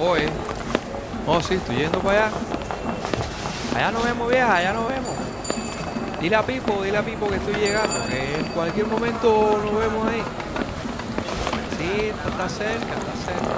Oye. Oh, sí, estoy yendo para allá. Allá nos vemos, vieja, allá nos vemos. Dile a Pipo, dile a Pipo que estoy llegando, que en cualquier momento nos vemos ahí. Sí, está cerca, está cerca.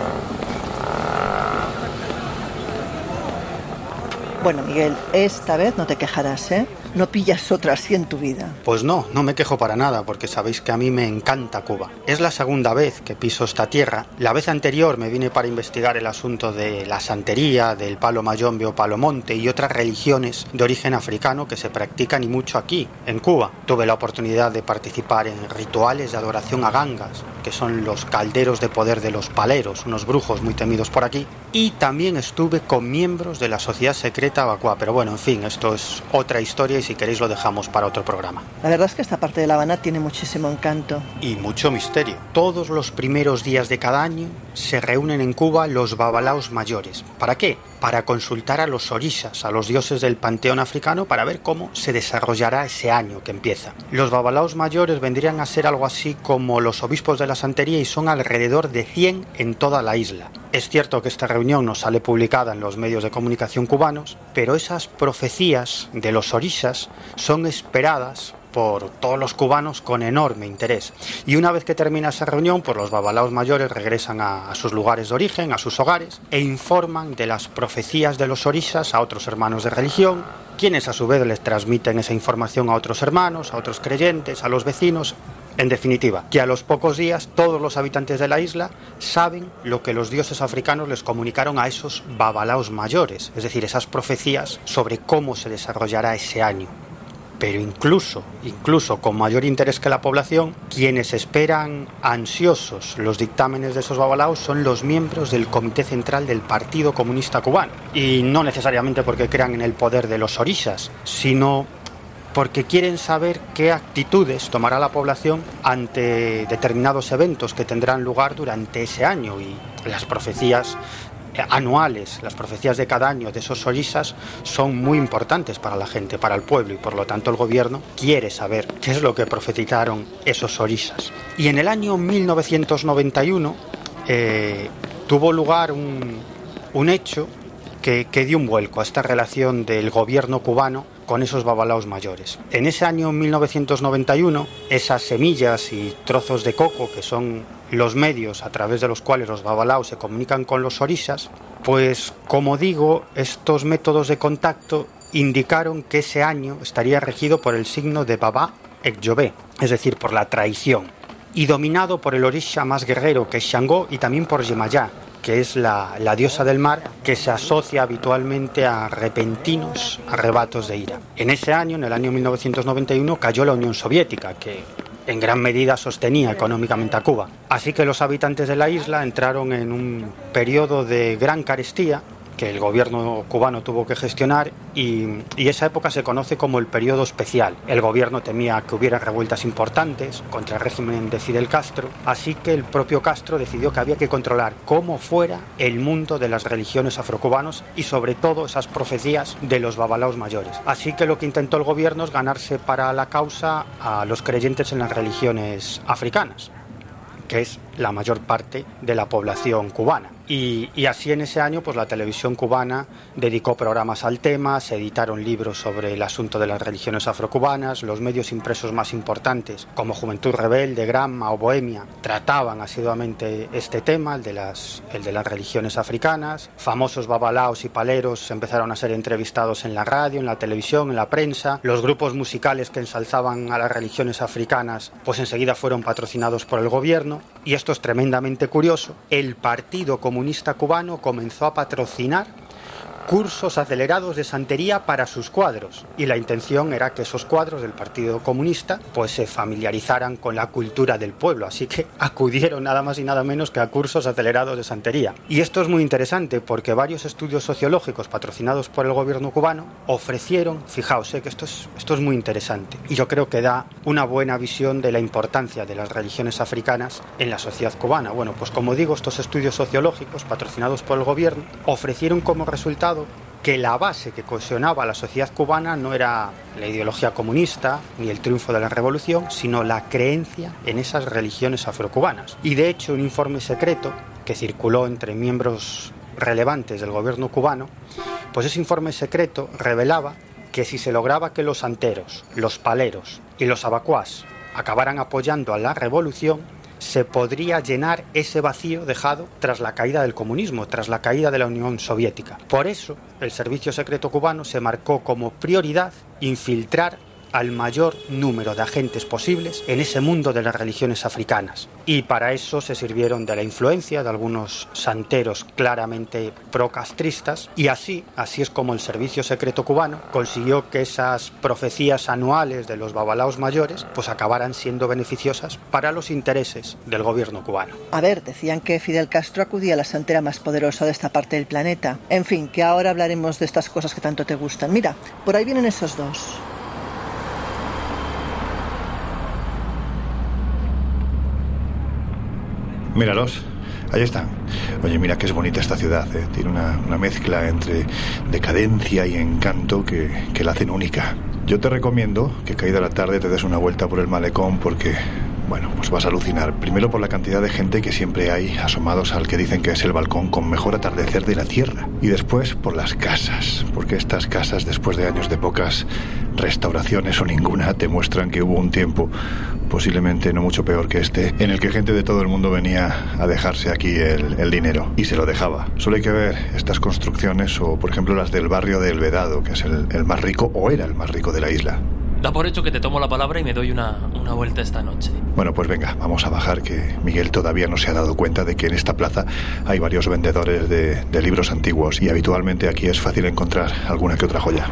Bueno, Miguel, esta vez no te quejarás, ¿eh? No pillas otra así en tu vida. Pues no, no me quejo para nada, porque sabéis que a mí me encanta Cuba. Es la segunda vez que piso esta tierra. La vez anterior me vine para investigar el asunto de la santería, del palo mayombe o palo monte y otras religiones de origen africano que se practican y mucho aquí, en Cuba. Tuve la oportunidad de participar en rituales de adoración a gangas, que son los calderos de poder de los paleros, unos brujos muy temidos por aquí. Y también estuve con miembros de la sociedad secreta Abacua. Pero bueno, en fin, esto es otra historia y si queréis lo dejamos para otro programa. La verdad es que esta parte de La Habana tiene muchísimo encanto. Y mucho misterio. Todos los primeros días de cada año se reúnen en Cuba los babalaos mayores. ¿Para qué? Para consultar a los orishas, a los dioses del panteón africano, para ver cómo se desarrollará ese año que empieza. Los babalaos mayores vendrían a ser algo así como los obispos de la santería y son alrededor de 100 en toda la isla. Es cierto que esta reunión no sale publicada en los medios de comunicación cubanos, pero esas profecías de los orishas son esperadas por todos los cubanos con enorme interés. Y una vez que termina esa reunión, pues los babalaos mayores regresan a, a, sus lugares de origen, a sus hogares, e informan de las profecías de los orishas a otros hermanos de religión, quienes a su vez les transmiten esa información a otros hermanos, a otros creyentes, a los vecinos. En definitiva, que a los pocos días todos los habitantes de la isla saben lo que los dioses africanos les comunicaron a esos babalaos mayores, es decir, esas profecías sobre cómo se desarrollará ese año pero incluso, incluso con mayor interés que la población, quienes esperan ansiosos los dictámenes de esos babalaos son los miembros del Comité Central del Partido Comunista Cubano. Y no necesariamente porque crean en el poder de los orishas, sino porque quieren saber qué actitudes tomará la población ante determinados eventos que tendrán lugar durante ese año y las profecías anuales, las profecías de cada año de esos orishas son muy importantes para la gente, para el pueblo y por lo tanto el gobierno quiere saber qué es lo que profetizaron esos orishas. Y en el año 1991 eh, tuvo lugar un, un hecho que, que, dio un vuelco a esta relación del gobierno cubano con esos babalaos mayores. En ese año 1991, esas semillas y trozos de coco, que son los medios a través de los cuales los babalaos se comunican con los orishas, pues como digo, estos métodos de contacto indicaron que ese año estaría regido por el signo de Baba Ekjobé, es decir, por la traición, y dominado por el orisha más guerrero que es Shango y también por Yemayá, que es la, diosa del mar que se asocia habitualmente a repentinos arrebatos de ira. En ese año, en el año 1991, cayó la Unión Soviética, que en gran medida sostenía económicamente a Cuba. Así que los habitantes de la isla entraron en un periodo de gran carestía que el gobierno cubano tuvo que gestionar y, esa época se conoce como el periodo especial. El gobierno temía que hubiera revueltas importantes contra el régimen de Fidel Castro, así que el propio Castro decidió que había que controlar cómo fuera el mundo de las religiones afrocubanos y sobre todo esas profecías de los babalaos mayores. Así que lo que intentó el gobierno es ganarse para la causa a los creyentes en las religiones africanas que es la mayor parte de la población cubana. Y, así en ese año, pues la televisión cubana dedicó programas al tema, se editaron libros sobre el asunto de las religiones afrocubanas, los medios impresos más importantes, como Juventud Rebelde, Gramma o Bohemia, trataban asiduamente este tema, el de las, el de las religiones africanas. Famosos babalaos y paleros empezaron a ser entrevistados en la radio, en la televisión, en la prensa. Los grupos musicales que ensalzaban a las religiones africanas, pues enseguida fueron patrocinados por el gobierno. Y esto es tremendamente curioso. El Partido Comunista Cubano comenzó a patrocinar cursos acelerados de santería para sus cuadros y la intención era que esos cuadros del Partido Comunista pues se familiarizaran con la cultura del pueblo, así que acudieron nada más y nada menos que a cursos acelerados de santería. Y esto es muy interesante porque varios estudios sociológicos patrocinados por el gobierno cubano ofrecieron, fijaos, eh, que esto es, esto es muy interesante y yo creo que da una buena visión de la importancia de las religiones africanas en la sociedad cubana. Bueno, pues como digo, estos estudios sociológicos patrocinados por el gobierno ofrecieron como resultado que la base que cohesionaba a la sociedad cubana no era la ideología comunista ni el triunfo de la revolución, sino la creencia en esas religiones afrocubanas. Y de hecho, un informe secreto que circuló entre miembros relevantes del gobierno cubano, pues ese informe secreto revelaba que si se lograba que los santeros, los paleros y los abacuás acabaran apoyando a la revolución, se podría llenar ese vacío dejado tras la caída del comunismo, tras la caída de la Unión Soviética. Por eso, el Servicio Secreto Cubano se marcó como prioridad infiltrar al mayor número de agentes posibles en ese mundo de las religiones africanas. Y para eso se sirvieron de la influencia de algunos santeros claramente procastristas y así, así es como el servicio secreto cubano consiguió que esas profecías anuales de los babalaos mayores pues acabaran siendo beneficiosas para los intereses del gobierno cubano. A ver, decían que Fidel Castro acudía a la santera más poderosa de esta parte del planeta. En fin, que ahora hablaremos de estas cosas que tanto te gustan. Mira, por ahí vienen esos dos. Míralos. Ahí están. Oye, mira que es bonita esta ciudad. ¿eh? Tiene una, mezcla entre decadencia y encanto que, que la hacen única. Yo te recomiendo que caída la tarde te des una vuelta por el malecón porque bueno, pues vas a alucinar. Primero por la cantidad de gente que siempre hay asomados al que dicen que es el balcón con mejor atardecer de la Tierra. Y después por las casas, porque estas casas, después de años de pocas restauraciones o ninguna, te muestran que hubo un tiempo, posiblemente no mucho peor que este, en el que gente de todo el mundo venía a dejarse aquí el, el dinero. Y se lo dejaba. Solo hay que ver estas construcciones o, por ejemplo, las del barrio del Vedado, que es el, el más rico o era el más rico de la isla. Da por hecho que te tomo la palabra y me doy una, una, vuelta esta noche. Bueno, pues venga, vamos a bajar, que Miguel todavía no se ha dado cuenta de que en esta plaza hay varios vendedores de, de libros antiguos y habitualmente aquí es fácil encontrar alguna que otra joya.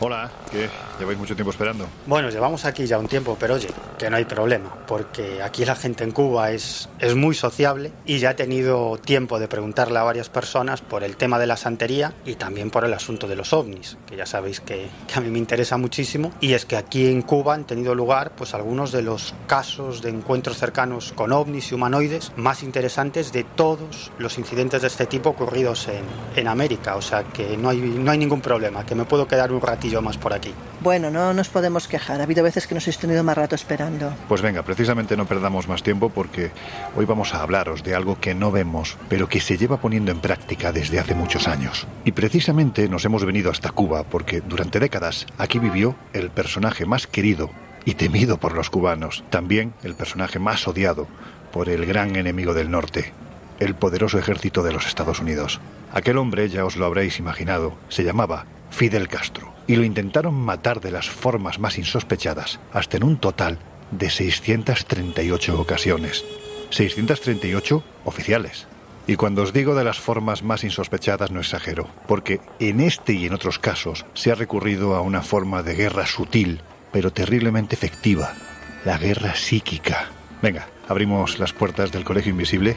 Hola, ¿qué? ¿Lleváis mucho tiempo esperando? Bueno, llevamos aquí ya un tiempo, pero oye, que no hay problema, porque aquí la gente en Cuba es, es muy sociable y ya he tenido tiempo de preguntarle a varias personas por el tema de la santería y también por el asunto de los ovnis, que ya sabéis que, que a mí me interesa muchísimo. Y es que aquí en Cuba han tenido lugar pues algunos de los casos de encuentros cercanos con ovnis y humanoides más interesantes de todos los incidentes de este tipo ocurridos en, en América. O sea que no hay, no hay ningún problema, que me puedo quedar un ratito más por aquí. Bueno, no nos podemos quejar. Ha habido veces que nos habéis tenido más rato esperando. Pues venga, precisamente no perdamos más tiempo porque hoy vamos a hablaros de algo que no vemos, pero que se lleva poniendo en práctica desde hace muchos años. Y precisamente nos hemos venido hasta Cuba porque durante décadas aquí vivió el personaje más querido y temido por los cubanos, también el personaje más odiado por el gran enemigo del norte, el poderoso ejército de los Estados Unidos. Aquel hombre, ya os lo habréis imaginado, se llamaba Fidel Castro, y lo intentaron matar de las formas más insospechadas, hasta en un total de 638 ocasiones. 638 oficiales. Y cuando os digo de las formas más insospechadas no exagero, porque en este y en otros casos se ha recurrido a una forma de guerra sutil, pero terriblemente efectiva, la guerra psíquica. Venga, abrimos las puertas del Colegio Invisible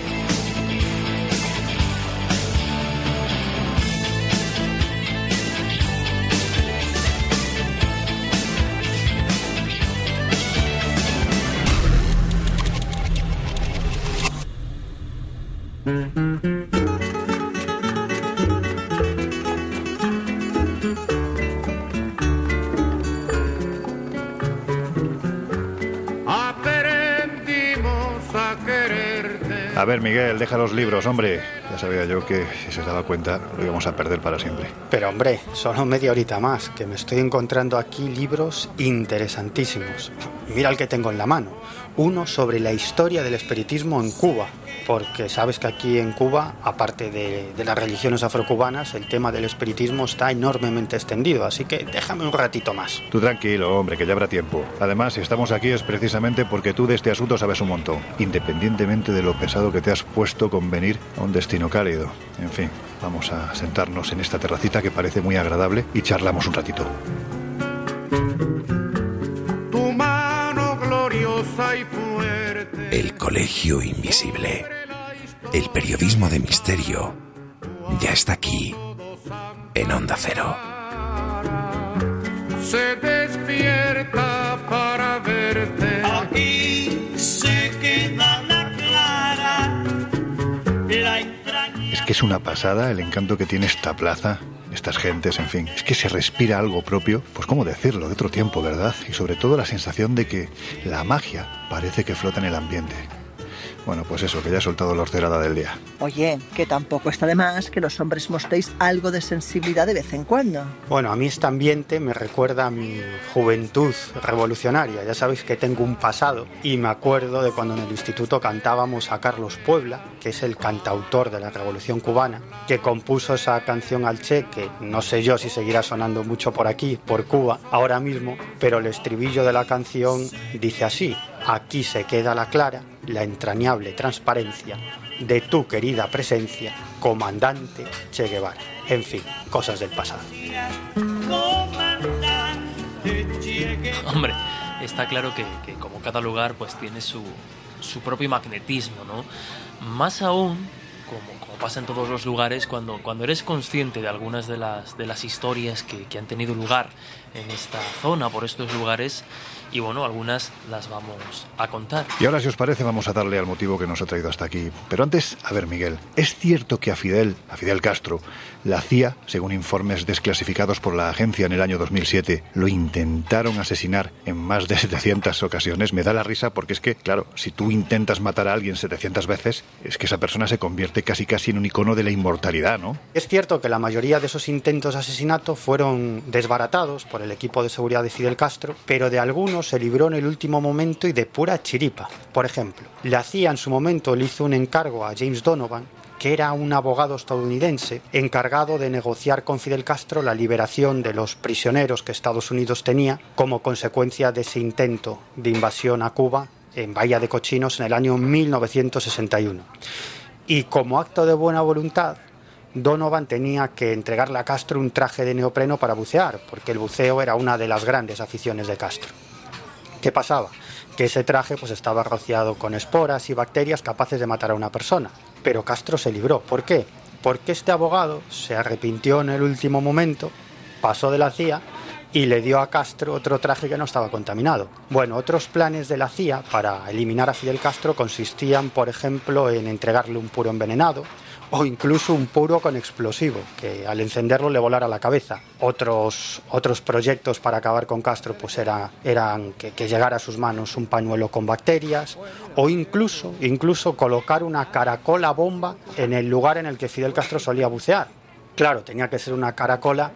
Ver, Miguel, deja los libros, hombre. Ya sabía yo que si se daba cuenta lo íbamos a perder para siempre. Pero hombre, solo media horita más, que me estoy encontrando aquí libros interesantísimos. Mira el que tengo en la mano. Uno sobre la historia del espiritismo en Cuba, porque sabes que aquí en Cuba, aparte de, de, las religiones afrocubanas, el tema del espiritismo está enormemente extendido, así que déjame un ratito más. Tú tranquilo, hombre, que ya habrá tiempo. Además, si estamos aquí es precisamente porque tú de este asunto sabes un montón, independientemente de lo pesado que te has puesto con venir a un destino cálido. En fin, vamos a sentarnos en esta terracita que parece muy agradable y charlamos un ratito. Tu mano gloriosa y fuerte. El Colegio Invisible. El periodismo de misterio ya está aquí, en Onda Cero. Se despierta para verte. Aquí se queda la clara. La entraña. Es que es una pasada el encanto que tiene esta plaza, estas gentes, en fin. Es que se respira algo propio, pues cómo decirlo, de otro tiempo, ¿verdad? Y sobre todo la sensación de que la magia parece que flota en el ambiente. Bueno, pues eso, que ya he soltado la horterada del día. Oye, que tampoco está de más que los hombres mostréis algo de sensibilidad de vez en cuando. Bueno, a mí este ambiente me recuerda a mi juventud revolucionaria. Ya sabéis que tengo un pasado y me acuerdo de cuando en el instituto cantábamos a Carlos Puebla, que es el cantautor de la Revolución Cubana, que compuso esa canción al Che, que no sé yo si seguirá sonando mucho por aquí, por Cuba, ahora mismo, pero el estribillo de la canción dice así. Aquí se queda la clara, la entrañable transparencia de tu querida presencia, comandante Che Guevara. En fin, cosas del pasado. Hombre, está claro que, que como cada lugar pues tiene su, su propio magnetismo, ¿no? Más aún, como, pasa en todos los lugares, cuando, cuando eres consciente de algunas de las, de las historias que, que han tenido lugar en esta zona, por estos lugares, y bueno, algunas las vamos a contar. Y ahora, si os parece, vamos a darle al motivo que nos ha traído hasta aquí. Pero antes, a ver, Miguel, ¿es cierto que a Fidel, a Fidel Castro, la CIA, según informes desclasificados por la agencia en el año 2007, lo intentaron asesinar en más de 700 ocasiones? Me da la risa porque es que, claro, si tú intentas matar a alguien 700 veces, es que esa persona se convierte casi casi en un icono de la inmortalidad, ¿no? Es cierto que la mayoría de esos intentos de asesinato fueron desbaratados el equipo de seguridad de Fidel Castro, pero de algunos se libró en el último momento y de pura chiripa. Por ejemplo, la CIA en su momento le hizo un encargo a James Donovan, que era un abogado estadounidense encargado de negociar con Fidel Castro la liberación de los prisioneros que Estados Unidos tenía como consecuencia de ese intento de invasión a Cuba en Bahía de Cochinos en el año 1961. Y como acto de buena voluntad, Donovan tenía que entregarle a Castro un traje de neopreno para bucear, porque el buceo era una de las grandes aficiones de Castro. ¿Qué pasaba? Que ese traje pues estaba rociado con esporas y bacterias capaces de matar a una persona. Pero Castro se libró. ¿Por qué? Porque este abogado se arrepintió en el último momento, pasó de la CIA y le dio a Castro otro traje que no estaba contaminado. Bueno, otros planes de la CIA para eliminar a Fidel Castro consistían, por ejemplo, en entregarle un puro envenenado, o incluso un puro con explosivo, que al encenderlo le volara la cabeza. Otros, otros proyectos para acabar con Castro pues era, eran que, que, llegara a sus manos un pañuelo con bacterias o incluso, incluso colocar una caracola bomba en el lugar en el que Fidel Castro solía bucear. Claro, tenía que ser una caracola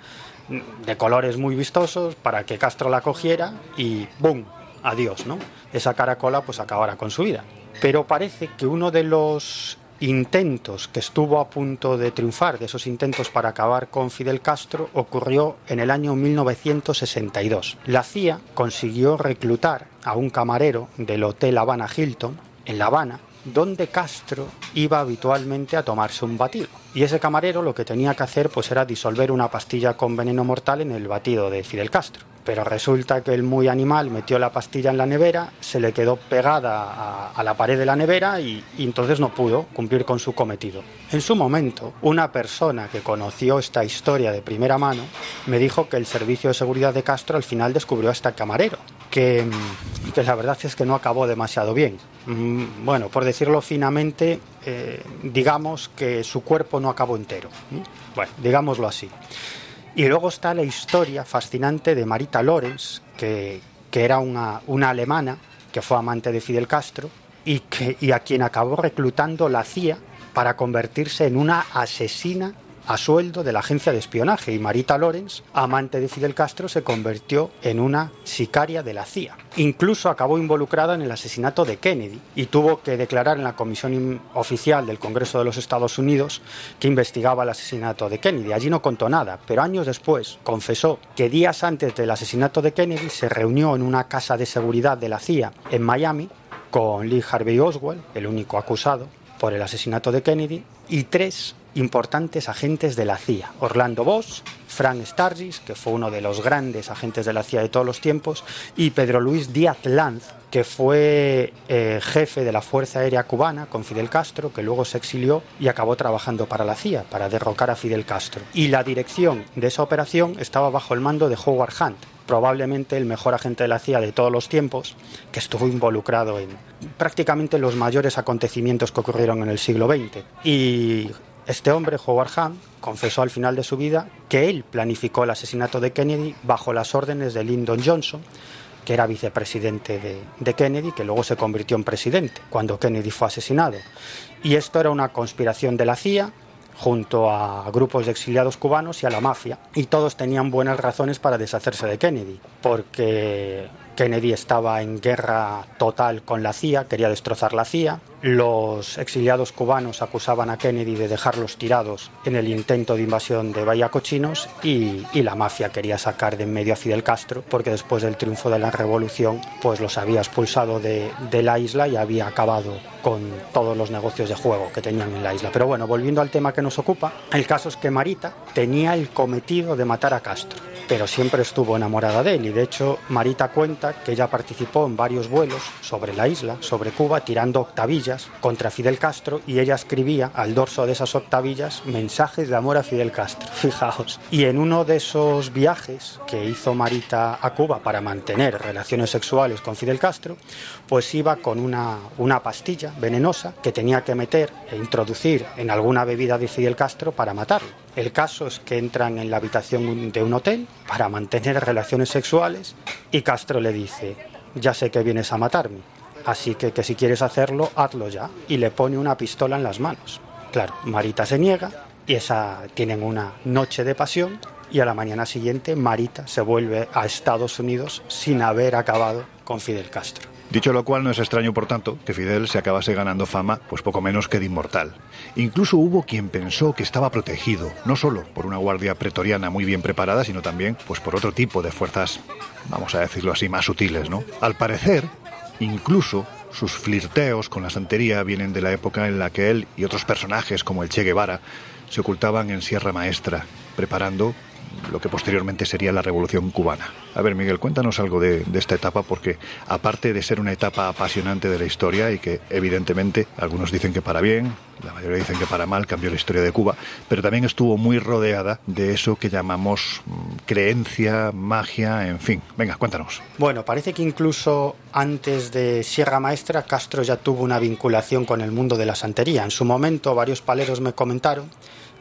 de colores muy vistosos para que Castro la cogiera y ¡boom! Adiós, ¿no? Esa caracola pues acabara con su vida. Pero parece que uno de los intentos que estuvo a punto de triunfar, de esos intentos para acabar con Fidel Castro, ocurrió en el año 1962. La CIA consiguió reclutar a un camarero del Hotel Habana Hilton, en La Habana, donde Castro iba habitualmente a tomarse un batido. Y ese camarero lo que tenía que hacer pues era disolver una pastilla con veneno mortal en el batido de Fidel Castro. Pero resulta que el muy animal metió la pastilla en la nevera, se le quedó pegada a, la pared de la nevera y, entonces no pudo cumplir con su cometido. En su momento, una persona que conoció esta historia de primera mano me dijo que el servicio de seguridad de Castro al final descubrió a este camarero, que la verdad es que no acabó demasiado bien. Bueno, por decirlo finamente, eh, digamos que su cuerpo no acabó entero. Bueno, digámoslo así. Y luego está la historia fascinante de Marita Lorenz, que, que era una, una, alemana que fue amante de Fidel Castro y, que, y a quien acabó reclutando la CIA para convertirse en una asesina a sueldo de la agencia de espionaje y Marita Lorenz, amante de Fidel Castro, se convirtió en una sicaria de la CIA. Incluso acabó involucrada en el asesinato de Kennedy y tuvo que declarar en la comisión oficial del Congreso de los Estados Unidos que investigaba el asesinato de Kennedy. Allí no contó nada, pero años después confesó que días antes del asesinato de Kennedy se reunió en una casa de seguridad de la CIA en Miami con Lee Harvey Oswald, el único acusado por el asesinato de Kennedy, y tres importantes agentes de la CIA. Orlando Bosch, Frank Sturgis, que fue uno de los grandes agentes de la CIA de todos los tiempos, y Pedro Luis Díaz Lanz, que fue eh, jefe de la Fuerza Aérea Cubana con Fidel Castro, que luego se exilió y acabó trabajando para la CIA, para derrocar a Fidel Castro. Y la dirección de esa operación estaba bajo el mando de Howard Hunt, probablemente el mejor agente de la CIA de todos los tiempos, que estuvo involucrado en prácticamente los mayores acontecimientos que ocurrieron en el siglo XX. Y este hombre, Howard Hunt, confesó al final de su vida que él planificó el asesinato de Kennedy bajo las órdenes de Lyndon Johnson, que era vicepresidente de, de, Kennedy, que luego se convirtió en presidente cuando Kennedy fue asesinado. Y esto era una conspiración de la CIA junto a grupos de exiliados cubanos y a la mafia. Y todos tenían buenas razones para deshacerse de Kennedy, porque Kennedy estaba en guerra total con la CIA, quería destrozar la CIA. Los exiliados cubanos acusaban a Kennedy de dejarlos tirados en el intento de invasión de Bahía Cochinos y, la mafia quería sacar de en medio a Fidel Castro porque después del triunfo de la revolución pues los había expulsado de, de la isla y había acabado con todos los negocios de juego que tenían en la isla. Pero bueno, volviendo al tema que nos ocupa, el caso es que Marita tenía el cometido de matar a Castro, pero siempre estuvo enamorada de él y de hecho Marita cuenta que ella participó en varios vuelos sobre la isla, sobre Cuba, tirando octavillas contra Fidel Castro y ella escribía al dorso de esas octavillas mensajes de amor a Fidel Castro, fijaos. Y en uno de esos viajes que hizo Marita a Cuba para mantener relaciones sexuales con Fidel Castro, pues iba con una, una pastilla venenosa que tenía que meter e introducir en alguna bebida de Fidel Castro para matarlo. El caso es que entran en la habitación de un hotel para mantener relaciones sexuales y Castro le dice, ya sé que vienes a matarme, así que, que si quieres hacerlo, hazlo ya. Y le pone una pistola en las manos. Claro, Marita se niega y esa tienen una noche de pasión y a la mañana siguiente Marita se vuelve a Estados Unidos sin haber acabado con Fidel Castro. Dicho lo cual, no es extraño, por tanto, que Fidel se acabase ganando fama, pues poco menos que de inmortal. Incluso hubo quien pensó que estaba protegido, no solo por una guardia pretoriana muy bien preparada, sino también pues por otro tipo de fuerzas, vamos a decirlo así, más sutiles, ¿no? Al parecer, incluso sus flirteos con la santería vienen de la época en la que él y otros personajes como el Che Guevara se ocultaban en Sierra Maestra, preparando lo que posteriormente sería la Revolución Cubana. A ver, Miguel, cuéntanos algo de, esta etapa, porque aparte de ser una etapa apasionante de la historia y que evidentemente algunos dicen que para bien, la mayoría dicen que para mal cambió la historia de Cuba, pero también estuvo muy rodeada de eso que llamamos creencia, magia, en fin. Venga, cuéntanos. Bueno, parece que incluso antes de Sierra Maestra, Castro ya tuvo una vinculación con el mundo de la santería. En su momento, varios paleros me comentaron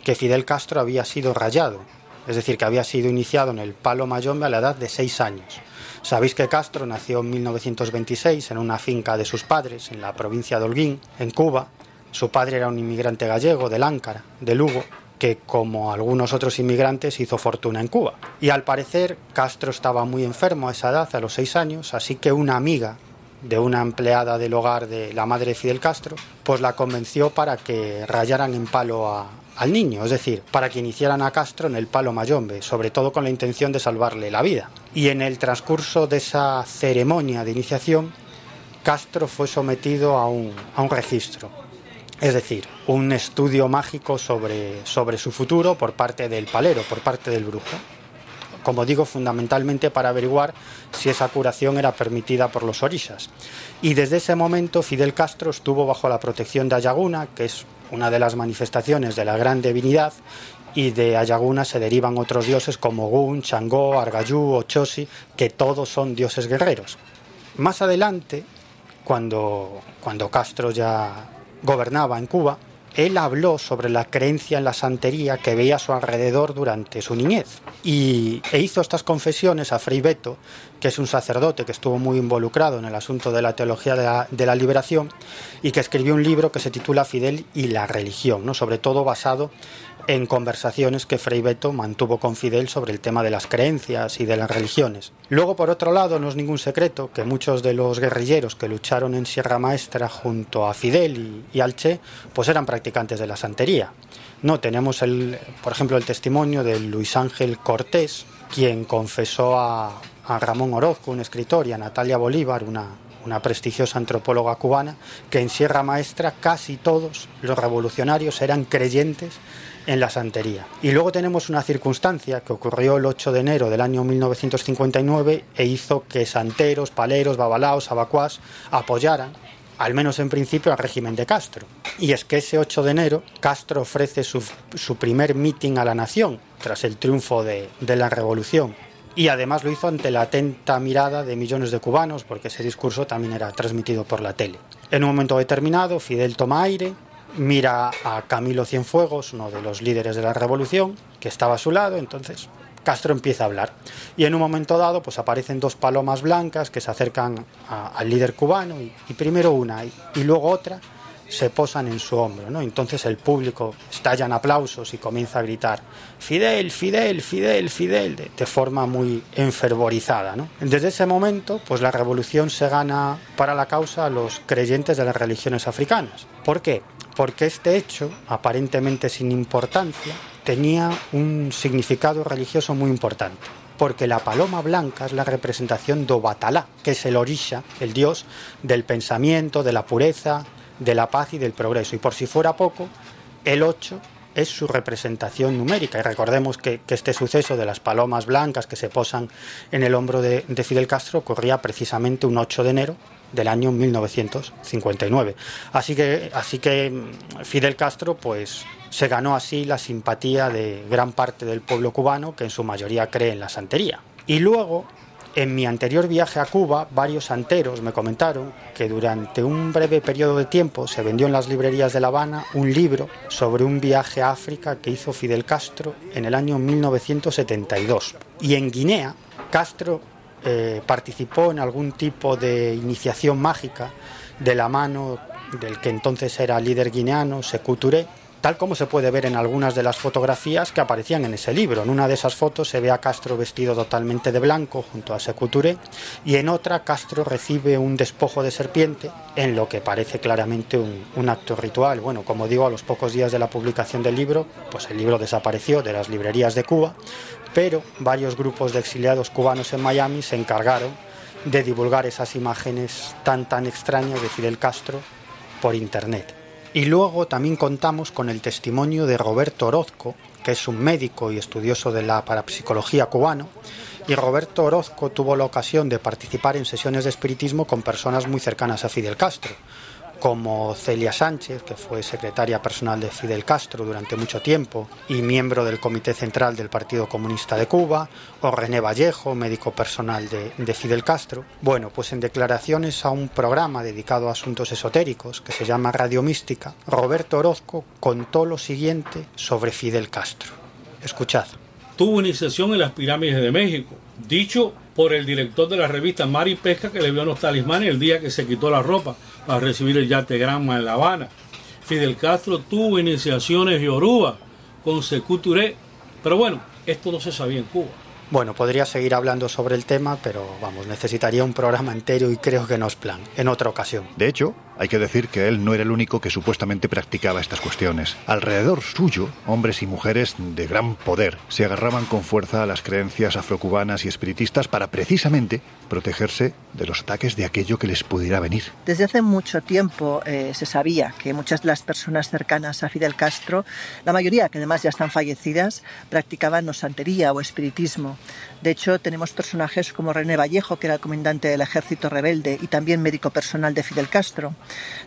que Fidel Castro había sido rayado es decir, que había sido iniciado en el Palo Mayombe a la edad de seis años. Sabéis que Castro nació en 1926 en una finca de sus padres en la provincia de Holguín, en Cuba. Su padre era un inmigrante gallego del Áncara, de Lugo, que como algunos otros inmigrantes hizo fortuna en Cuba. Y al parecer Castro estaba muy enfermo a esa edad, a los seis años, así que una amiga de una empleada del hogar de la madre de Fidel Castro, pues la convenció para que rayaran en palo a, al niño, es decir, para que iniciaran a Castro en el palo mayombe, sobre todo con la intención de salvarle la vida. Y en el transcurso de esa ceremonia de iniciación, Castro fue sometido a un, a un registro, es decir, un estudio mágico sobre, sobre su futuro por parte del palero, por parte del brujo. Como digo, fundamentalmente para averiguar si esa curación era permitida por los orishas. Y desde ese momento Fidel Castro estuvo bajo la protección de Ayaguna, que es una de las manifestaciones de la gran divinidad, y de Ayaguna se derivan otros dioses como Gun, Changó, Argayú, Ochosi, que todos son dioses guerreros. Más adelante, cuando, cuando Castro ya gobernaba en Cuba, él habló sobre la creencia en la santería que veía a su alrededor durante su niñez y, e hizo estas confesiones a Fray Beto, que es un sacerdote que estuvo muy involucrado en el asunto de la teología de la, liberación y que escribió un libro que se titula Fidel y la religión, ¿no? sobre todo basado en conversaciones que Frei Beto mantuvo con Fidel sobre el tema de las creencias y de las religiones. Luego, por otro lado, no es ningún secreto que muchos de los guerrilleros que lucharon en Sierra Maestra junto a Fidel y, y al Che, pues eran practicantes de la santería. No, tenemos, el, por ejemplo, el testimonio de Luis Ángel Cortés, quien confesó a, a Ramón Orozco, un escritor, y a Natalia Bolívar, una, una prestigiosa antropóloga cubana, que en Sierra Maestra casi todos los revolucionarios eran creyentes en la santería. Y luego tenemos una circunstancia que ocurrió el 8 de enero del año 1959 e hizo que santeros, paleros, babalaos, abacuás apoyaran al menos en principio, al régimen de Castro. Y es que ese 8 de enero Castro ofrece su, su primer mitin a la nación tras el triunfo de, de la revolución. Y además lo hizo ante la atenta mirada de millones de cubanos, porque ese discurso también era transmitido por la tele. En un momento determinado, Fidel toma aire, mira a Camilo Cienfuegos, uno de los líderes de la revolución, que estaba a su lado, entonces Castro empieza a hablar. Y en un momento dado, pues aparecen dos palomas blancas que se acercan al líder cubano, y, primero una y, luego otra se posan en su hombro, ¿no? Entonces el público estalla en aplausos y comienza a gritar Fidel, Fidel, Fidel, Fidel, de, de forma muy enfervorizada, ¿no? Desde ese momento, pues la revolución se gana para la causa a los creyentes de las religiones africanas. ¿Por qué? Porque este hecho, aparentemente sin importancia, tenía un significado religioso muy importante. Porque la paloma blanca es la representación de Obatalá, que es el orisha, el dios del pensamiento, de la pureza, de la paz y del progreso. Y por si fuera poco, el 8 es su representación numérica. Y recordemos que, este suceso de las palomas blancas que se posan en el hombro de, de, Fidel Castro ocurría precisamente un 8 de enero del año 1959. Así que, así que Fidel Castro pues, se ganó así la simpatía de gran parte del pueblo cubano que en su mayoría cree en la santería. Y luego en mi anterior viaje a Cuba, varios santeros me comentaron que durante un breve periodo de tiempo se vendió en las librerías de La Habana un libro sobre un viaje a África que hizo Fidel Castro en el año 1972. Y en Guinea, Castro eh, participó en algún tipo de iniciación mágica de la mano del que entonces era líder guineano, Sekou Touré, tal como se puede ver en algunas de las fotografías que aparecían en ese libro. En una de esas fotos se ve a Castro vestido totalmente de blanco junto a Sekou Touré y en otra Castro recibe un despojo de serpiente en lo que parece claramente un, un, acto ritual. Bueno, como digo, a los pocos días de la publicación del libro, pues el libro desapareció de las librerías de Cuba, pero varios grupos de exiliados cubanos en Miami se encargaron de divulgar esas imágenes tan tan extrañas de Fidel Castro por internet. Y luego también contamos con el testimonio de Roberto Orozco, que es un médico y estudioso de la parapsicología cubano, y Roberto Orozco tuvo la ocasión de participar en sesiones de espiritismo con personas muy cercanas a Fidel Castro, como Celia Sánchez, que fue secretaria personal de Fidel Castro durante mucho tiempo y miembro del Comité Central del Partido Comunista de Cuba, o René Vallejo, médico personal de, de, Fidel Castro. Bueno, pues en declaraciones a un programa dedicado a asuntos esotéricos que se llama Radio Mística, Roberto Orozco contó lo siguiente sobre Fidel Castro. Escuchad. Tuvo iniciación en las pirámides de México, dicho por el director de la revista Mar y Pesca que le vio los talismanes el día que se quitó la ropa para recibir el yate Granma en La Habana. Fidel Castro tuvo iniciaciones Yoruba con Sekou Touré, pero bueno, esto no se sabía en Cuba. Bueno, podría seguir hablando sobre el tema, pero vamos, necesitaría un programa entero y creo que no es plan, en otra ocasión. De hecho, hay que decir que él no era el único que supuestamente practicaba estas cuestiones. Alrededor suyo, hombres y mujeres de gran poder se agarraban con fuerza a las creencias afrocubanas y espiritistas para precisamente protegerse de los ataques de aquello que les pudiera venir. Desde hace mucho tiempo eh, se sabía que muchas de las personas cercanas a Fidel Castro, la mayoría que además ya están fallecidas, practicaban o santería o espiritismo. De hecho, tenemos personajes como René Vallejo, que era el comandante del ejército rebelde y también médico personal de Fidel Castro.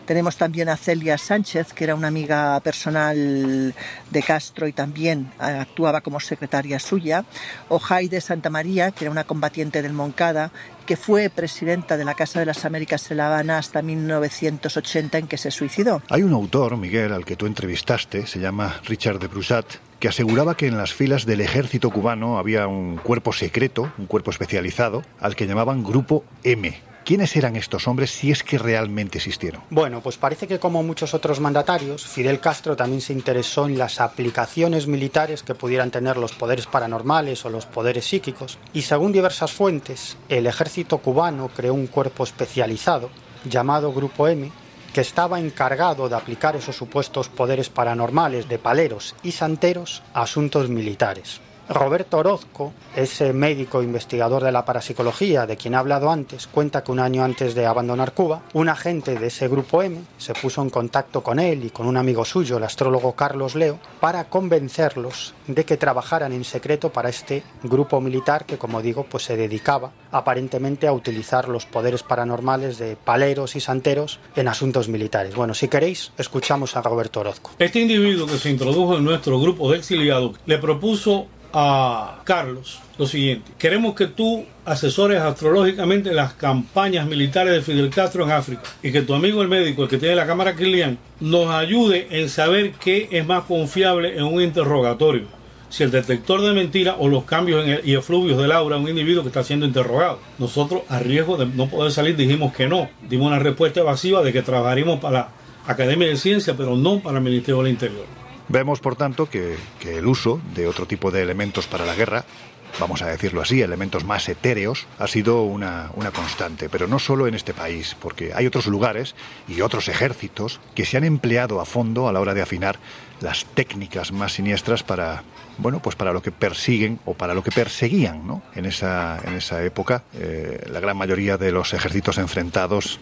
Tenemos también a Celia Sánchez, que era una amiga personal de Castro y también actuaba como secretaria suya. O Jaide Santa María, que era una combatiente del Moncada que fue presidenta de la Casa de las Américas en La Habana hasta 1980 en que se suicidó. Hay un autor, Miguel, al que tú entrevistaste, se llama Richard de Brusat, que aseguraba que en las filas del ejército cubano había un cuerpo secreto, un cuerpo especializado, al que llamaban Grupo M. ¿Quiénes eran estos hombres si es que realmente existieron? Bueno, pues parece que como muchos otros mandatarios, Fidel Castro también se interesó en las aplicaciones militares que pudieran tener los poderes paranormales o los poderes psíquicos, y según diversas fuentes, el ejército cubano creó un cuerpo especializado llamado Grupo M, que estaba encargado de aplicar esos supuestos poderes paranormales de paleros y santeros a asuntos militares. Roberto Orozco, ese médico investigador de la parapsicología de quien he hablado antes, cuenta que un año antes de abandonar Cuba, un agente de ese grupo M se puso en contacto con él y con un amigo suyo, el astrólogo Carlos Leo, para convencerlos de que trabajaran en secreto para este grupo militar que, como digo, pues se dedicaba aparentemente a utilizar los poderes paranormales de paleros y santeros en asuntos militares. Bueno, si queréis, escuchamos a Roberto Orozco. Este individuo que se introdujo en nuestro grupo de exiliados le propuso a Carlos lo siguiente. Queremos que tú asesores astrológicamente las campañas militares de Fidel Castro en África y que tu amigo el médico, el que tiene la cámara Kilian, nos ayude en saber qué es más confiable en un interrogatorio. Si el detector de mentiras o los cambios el, y efluvios del aura de un individuo que está siendo interrogado. Nosotros, a riesgo de no poder salir, dijimos que no. Dimos una respuesta evasiva de que trabajaríamos para la Academia de Ciencia, pero no para el Ministerio del Interior. Vemos, por tanto, que, el uso de otro tipo de elementos para la guerra, vamos a decirlo así, elementos más etéreos, ha sido una, una, constante, pero no solo en este país, porque hay otros lugares y otros ejércitos que se han empleado a fondo a la hora de afinar las técnicas más siniestras para, bueno, pues para lo que persiguen o para lo que perseguían, ¿no? En esa, en esa época, eh, la gran mayoría de los ejércitos enfrentados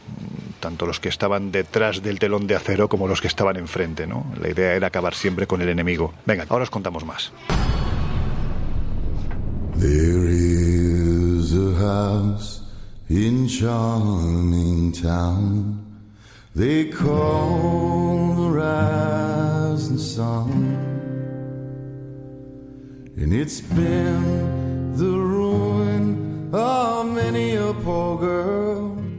tanto los que estaban detrás del telón de acero como los que estaban enfrente, ¿no? La idea era acabar siempre con el enemigo. Venga, ahora os contamos más. There is a house in charming town they call the rising sun and it's been the ruin of many a poor girl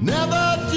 Never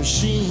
machine.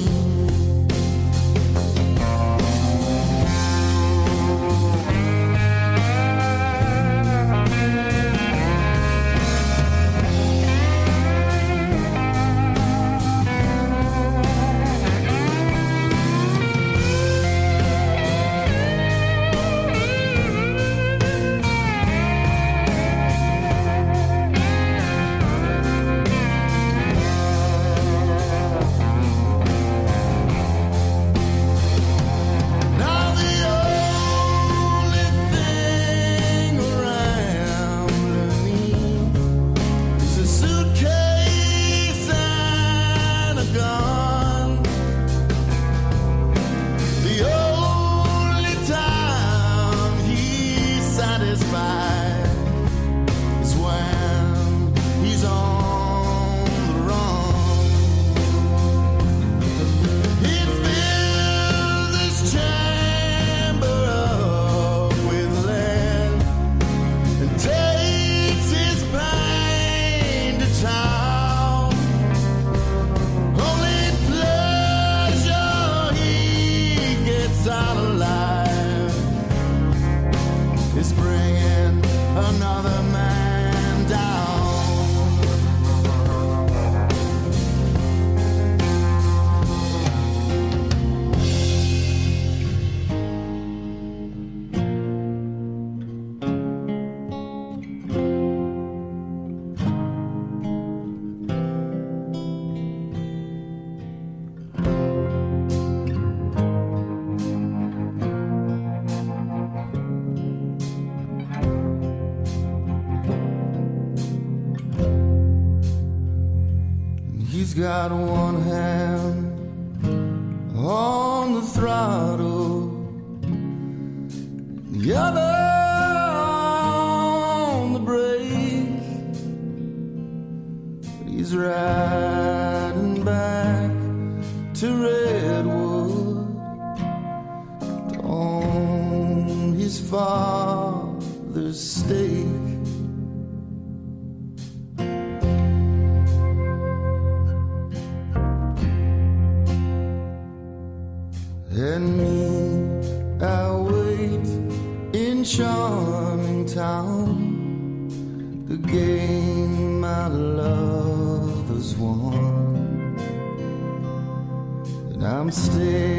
Got one hand on the throttle, the other on the brake. But He's riding stay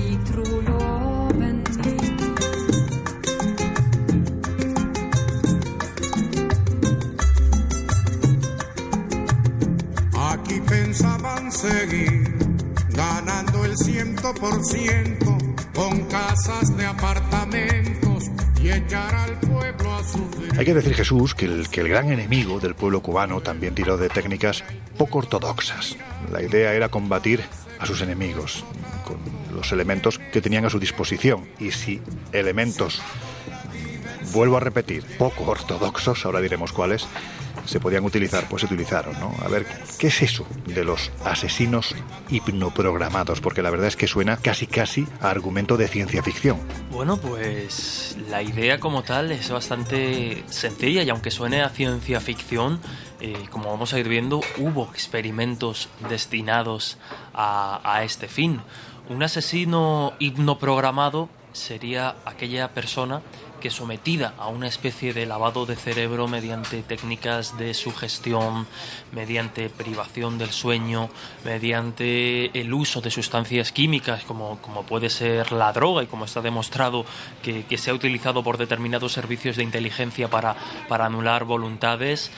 seguir ganando el ciento por ciento con casas de apartamentos y echar al pueblo. Hay que decir, Jesús, que el, que el gran enemigo del pueblo cubano también tiró de técnicas poco ortodoxas. La idea era combatir a sus enemigos con los elementos que tenían a su disposición. Y si elementos, vuelvo a repetir, poco ortodoxos, ahora diremos cuáles, se podían utilizar, pues se utilizaron, ¿no? A ver, ¿qué es eso de los asesinos hipnoprogramados? Porque la verdad es que suena casi casi a argumento de ciencia ficción. Bueno, pues la idea como tal es bastante sencilla y aunque suene a ciencia ficción, eh, como vamos a ir viendo, hubo experimentos destinados a, a este fin. Un asesino hipnoprogramado sería aquella persona que sometida a una especie de lavado de cerebro mediante técnicas de sugestión, mediante privación del sueño, mediante el uso de sustancias químicas como, como puede ser la droga y como está demostrado que, que se ha utilizado por determinados servicios de inteligencia para, para anular voluntades,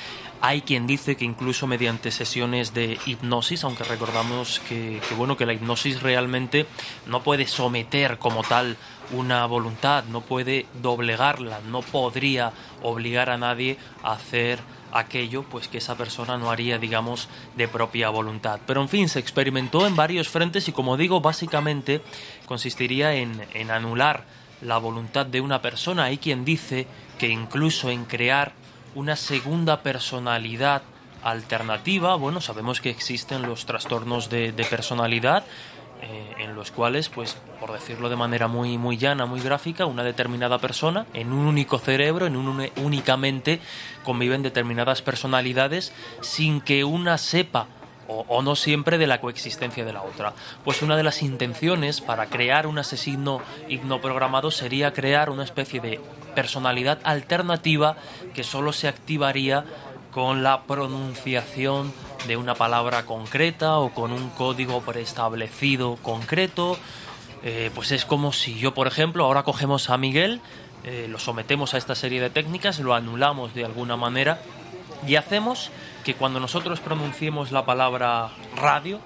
hay quien dice que incluso mediante sesiones de hipnosis, aunque recordamos que, bueno que la hipnosis realmente no puede someter como tal una voluntad, no puede doblegarla, no podría obligar a nadie a hacer aquello pues que esa persona no haría digamos de propia voluntad. Pero en fin se experimentó en varios frentes y como digo básicamente consistiría en anular la voluntad de una persona. Hay quien dice que incluso en crear una segunda personalidad alternativa. Bueno, sabemos que existen los trastornos de, personalidad eh, en los cuales, pues, por decirlo de manera muy, muy llana, muy gráfica, una determinada persona en un único cerebro, en un únicamente conviven determinadas personalidades sin que una sepa o, no siempre de la coexistencia de la otra. Pues una de las intenciones para crear un asesino hipnoprogramado sería crear una especie de personalidad alternativa que solo se activaría con la pronunciación de una palabra concreta o con un código preestablecido concreto. Eh, pues es como si yo, por ejemplo, ahora cogemos a Miguel, eh, lo sometemos a esta serie de técnicas, lo anulamos de alguna manera y hacemos que cuando nosotros pronunciemos la palabra radio,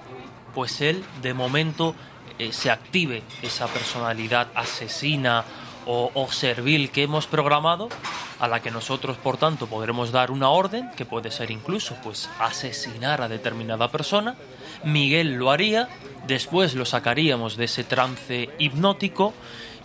pues él de momento eh, se active esa personalidad asesina o, o servil que hemos programado, a la que nosotros, por tanto, podremos dar una orden, que puede ser incluso pues asesinar a determinada persona. Miguel lo haría, después lo sacaríamos de ese trance hipnótico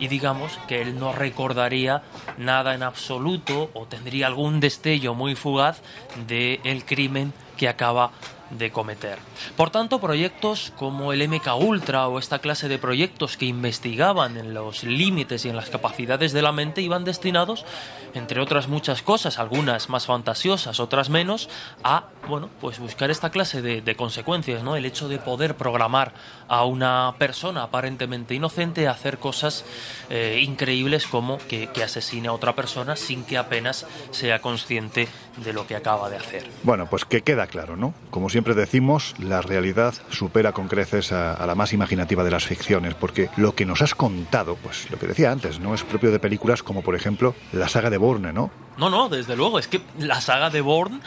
y digamos que él no recordaría nada en absoluto o tendría algún destello muy fugaz del el crimen que acaba de cometer. Por tanto, proyectos como el MK Ultra o esta clase de proyectos que investigaban en los límites y en las capacidades de la mente iban destinados, entre otras muchas cosas, algunas más fantasiosas, otras menos, a bueno, pues buscar esta clase de, consecuencias, ¿no? El hecho de poder programar a una persona aparentemente inocente a hacer cosas eh, increíbles como que, que asesine a otra persona sin que apenas sea consciente de lo que acaba de hacer. Bueno, pues que queda claro, ¿no? Como siempre decimos, la realidad supera con creces a, a, la más imaginativa de las ficciones, porque lo que nos has contado, pues lo que decía antes, no es propio de películas como por ejemplo la saga de Bourne, ¿no? No, no, desde luego, es que la saga de Bourne,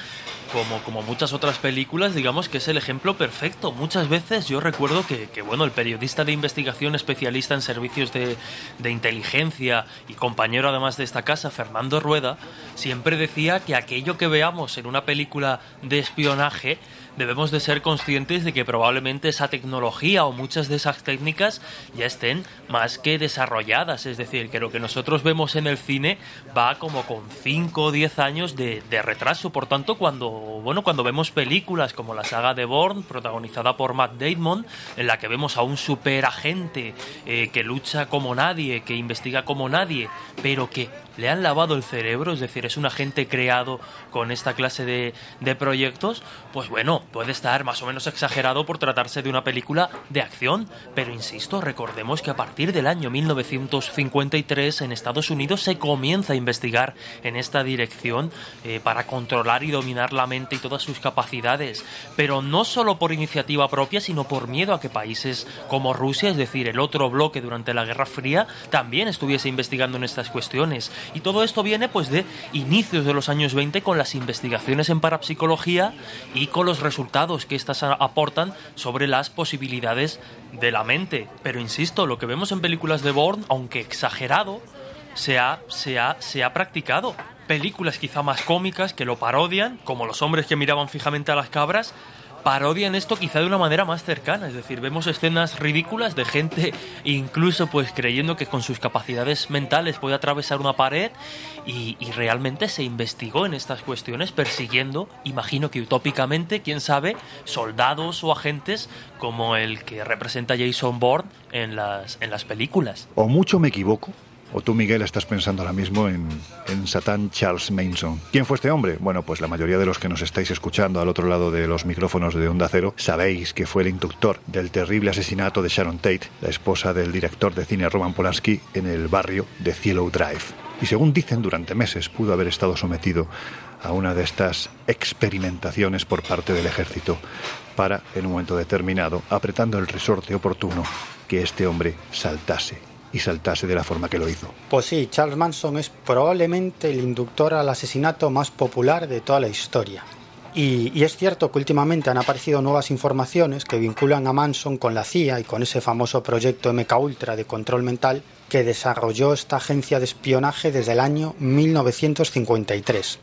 como, como muchas otras películas, digamos que es el ejemplo perfecto. Muchas veces yo recuerdo que, que bueno, el periodista de investigación especialista en servicios de, de inteligencia y compañero además de esta casa, Fernando Rueda, siempre decía que aquello que veamos en una película de espionaje debemos de ser conscientes de que probablemente esa tecnología o muchas de esas técnicas ya estén más que desarrolladas. Es decir, que lo que nosotros vemos en el cine va como con 5 o 10 años de, de, retraso. Por tanto, cuando, bueno, cuando vemos películas como la saga de Bourne, protagonizada por Matt Damon, en la que vemos a un superagente eh, que lucha como nadie, que investiga como nadie, pero que le han lavado el cerebro, es decir, es un agente creado con esta clase de, proyectos, pues bueno, puede estar más o menos exagerado por tratarse de una película de acción, pero insisto, recordemos que a partir del año 1953 en Estados Unidos se comienza a investigar en esta dirección eh, para controlar y dominar la mente y todas sus capacidades, pero no solo por iniciativa propia, sino por miedo a que países como Rusia, es decir, el otro bloque durante la Guerra Fría, también estuviese investigando en estas cuestiones. Y todo esto viene pues de inicios de los años 20 con las investigaciones en parapsicología y con los resultados que éstas aportan sobre las posibilidades de la mente. Pero insisto, lo que vemos en películas de Bourne, aunque exagerado, se ha, se ha, se ha practicado. Películas quizá más cómicas que lo parodian, como los hombres que miraban fijamente a las cabras, parodian esto quizá de una manera más cercana, es decir, vemos escenas ridículas de gente incluso pues creyendo que con sus capacidades mentales puede atravesar una pared y, y, realmente se investigó en estas cuestiones persiguiendo, imagino que utópicamente, quién sabe, soldados o agentes como el que representa Jason Bourne en las, en las películas. O mucho me equivoco, o tú, Miguel, estás pensando ahora mismo en, Satán Charles Manson. ¿Quién fue este hombre? Bueno, pues la mayoría de los que nos estáis escuchando al otro lado de los micrófonos de Onda Cero sabéis que fue el inductor del terrible asesinato de Sharon Tate, la esposa del director de cine Roman Polanski, en el barrio de Cielo Drive. Y según dicen, durante meses pudo haber estado sometido a una de estas experimentaciones por parte del ejército para, en un momento determinado, apretando el resorte oportuno, que este hombre saltase y saltase de la forma que lo hizo. Pues sí, Charles Manson es probablemente el inductor al asesinato más popular de toda la historia. Y, y, es cierto que últimamente han aparecido nuevas informaciones que vinculan a Manson con la CIA y con ese famoso proyecto MK Ultra de control mental que desarrolló esta agencia de espionaje desde el año 1953.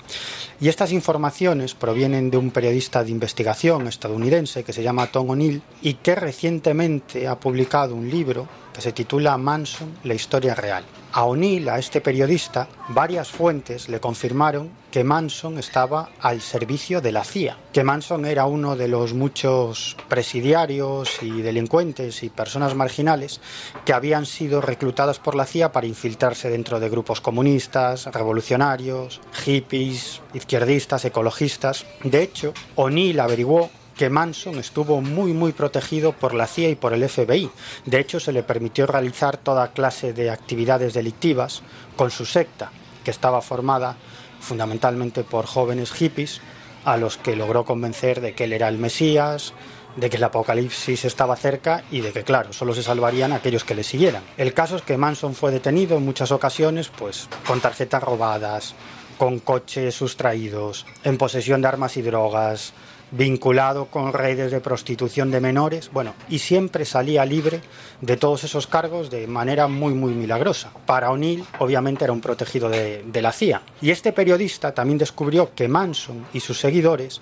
Y estas informaciones provienen de un periodista de investigación estadounidense que se llama Tom O'Neill y que recientemente ha publicado un libro que se titula Manson, la historia real. A O'Neill, a este periodista, varias fuentes le confirmaron que Manson estaba al servicio de la CIA, que Manson era uno de los muchos presidiarios y delincuentes y personas marginales que habían sido reclutadas por la CIA para infiltrarse dentro de grupos comunistas, revolucionarios, hippies, izquierdistas, ecologistas. De hecho, O'Neill averiguó que Manson estuvo muy muy protegido por la CIA y por el FBI. De hecho, se le permitió realizar toda clase de actividades delictivas con su secta, que estaba formada fundamentalmente por jóvenes hippies a los que logró convencer de que él era el Mesías, de que el apocalipsis estaba cerca y de que, claro, solo se salvarían aquellos que le siguieran. El caso es que Manson fue detenido en muchas ocasiones, pues con tarjetas robadas, con coches sustraídos, en posesión de armas y drogas, vinculado con redes de prostitución de menores, bueno, y siempre salía libre de todos esos cargos de manera muy, muy milagrosa. Para O'Neill, obviamente, era un protegido de, de la CIA. Y este periodista también descubrió que Manson y sus seguidores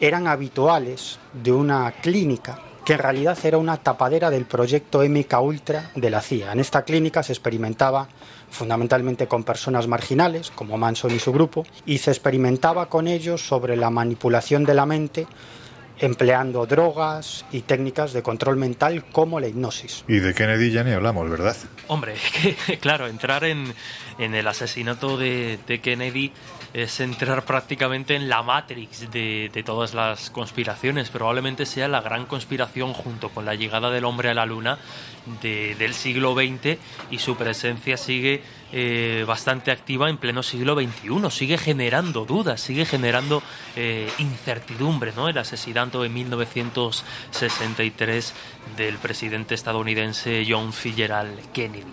eran habituales de una clínica que en realidad era una tapadera del proyecto MK Ultra de la CIA. En esta clínica se experimentaba fundamentalmente con personas marginales, como Manson y su grupo, y se experimentaba con ellos sobre la manipulación de la mente empleando drogas y técnicas de control mental como la hipnosis. Y de Kennedy ya ni hablamos, ¿verdad? Hombre, que, claro, entrar en, en el asesinato de, de Kennedy es entrar prácticamente en la matrix de, todas las conspiraciones. Probablemente sea la gran conspiración junto con la llegada del hombre a la luna de- del siglo XX y su presencia sigue eh, bastante activa en pleno siglo XXI. Sigue generando dudas, sigue generando eh, incertidumbre. ¿no? El asesinato en 1963 del presidente estadounidense John Fitzgerald Kennedy.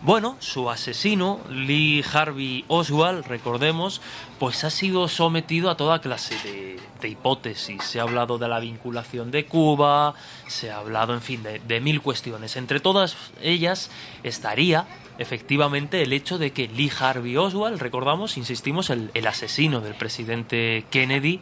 Bueno, su asesino, Lee Harvey Oswald, recordemos, pues ha sido sometido a toda clase de, de hipótesis. Se ha hablado de la vinculación de Cuba, se ha hablado, en fin, de, mil cuestiones. Entre todas ellas estaría efectivamente el hecho de que Lee Harvey Oswald, recordamos, insistimos, el, asesino del presidente Kennedy,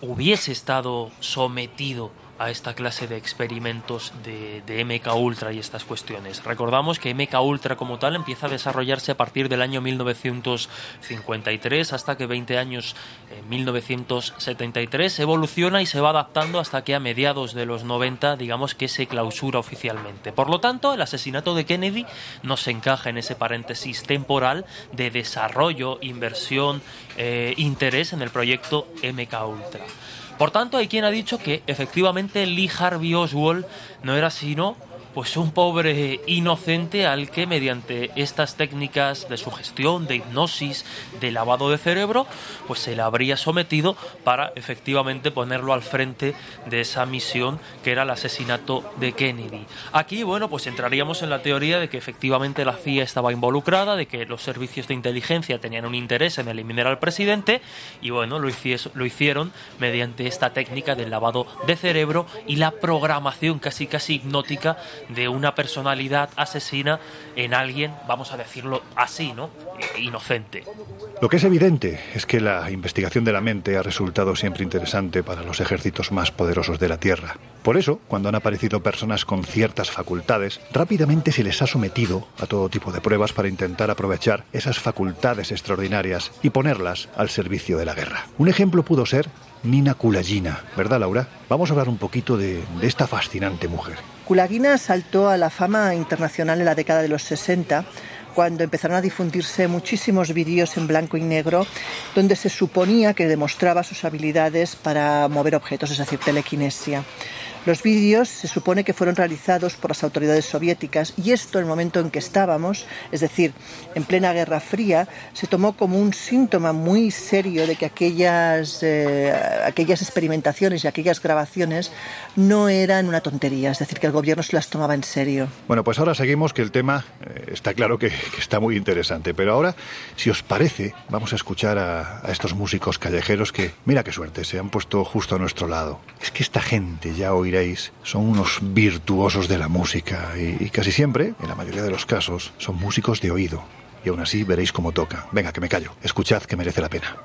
hubiese estado sometido a esta clase de experimentos de, de MK Ultra y estas cuestiones. Recordamos que MK Ultra como tal empieza a desarrollarse a partir del año 1953 hasta que 20 años en 1973 evoluciona y se va adaptando hasta que a mediados de los 90 digamos que se clausura oficialmente. Por lo tanto, el asesinato de Kennedy no se encaja en ese paréntesis temporal de desarrollo, inversión, eh, interés en el proyecto MK Ultra. Por tanto, hay quien ha dicho que efectivamente Lee Harvey Oswald no era sino pues un pobre inocente al que mediante estas técnicas de sugestión, de hipnosis, de lavado de cerebro, pues se le habría sometido para efectivamente ponerlo al frente de esa misión que era el asesinato de Kennedy. Aquí, bueno, pues entraríamos en la teoría de que efectivamente la CIA estaba involucrada, de que los servicios de inteligencia tenían un interés en eliminar al presidente y bueno, lo, hicies- lo hicieron mediante esta técnica del lavado de cerebro y la programación casi casi hipnótica de una personalidad asesina en alguien, vamos a decirlo así, ¿no? Inocente. Lo que es evidente es que la investigación de la mente ha resultado siempre interesante para los ejércitos más poderosos de la Tierra. Por eso, cuando han aparecido personas con ciertas facultades, rápidamente se les ha sometido a todo tipo de pruebas para intentar aprovechar esas facultades extraordinarias y ponerlas al servicio de la guerra. Un ejemplo pudo ser Nina Kulagina, ¿verdad Laura? Vamos a hablar un poquito de, esta fascinante mujer. Kulagina saltó a la fama internacional en la década de los 60 cuando empezaron a difundirse muchísimos vídeos en blanco y negro donde se suponía que demostraba sus habilidades para mover objetos, es decir, telequinesia. Los vídeos se supone que fueron realizados por las autoridades soviéticas y esto, en el momento en que estábamos, es decir, en plena Guerra Fría, se tomó como un síntoma muy serio de que aquellas, eh, aquellas experimentaciones y aquellas grabaciones no eran una tontería, es decir, que el gobierno se las tomaba en serio. Bueno, pues ahora seguimos que el tema eh, está claro que, está muy interesante, pero ahora, si os parece, vamos a escuchar a, a estos músicos callejeros que, mira qué suerte, se han puesto justo a nuestro lado. Es que esta gente, ya oiréis, son unos virtuosos de la música y, casi siempre, en la mayoría de los casos, son músicos de oído. Y aún así veréis cómo toca. Venga, que me callo. Escuchad que merece la pena.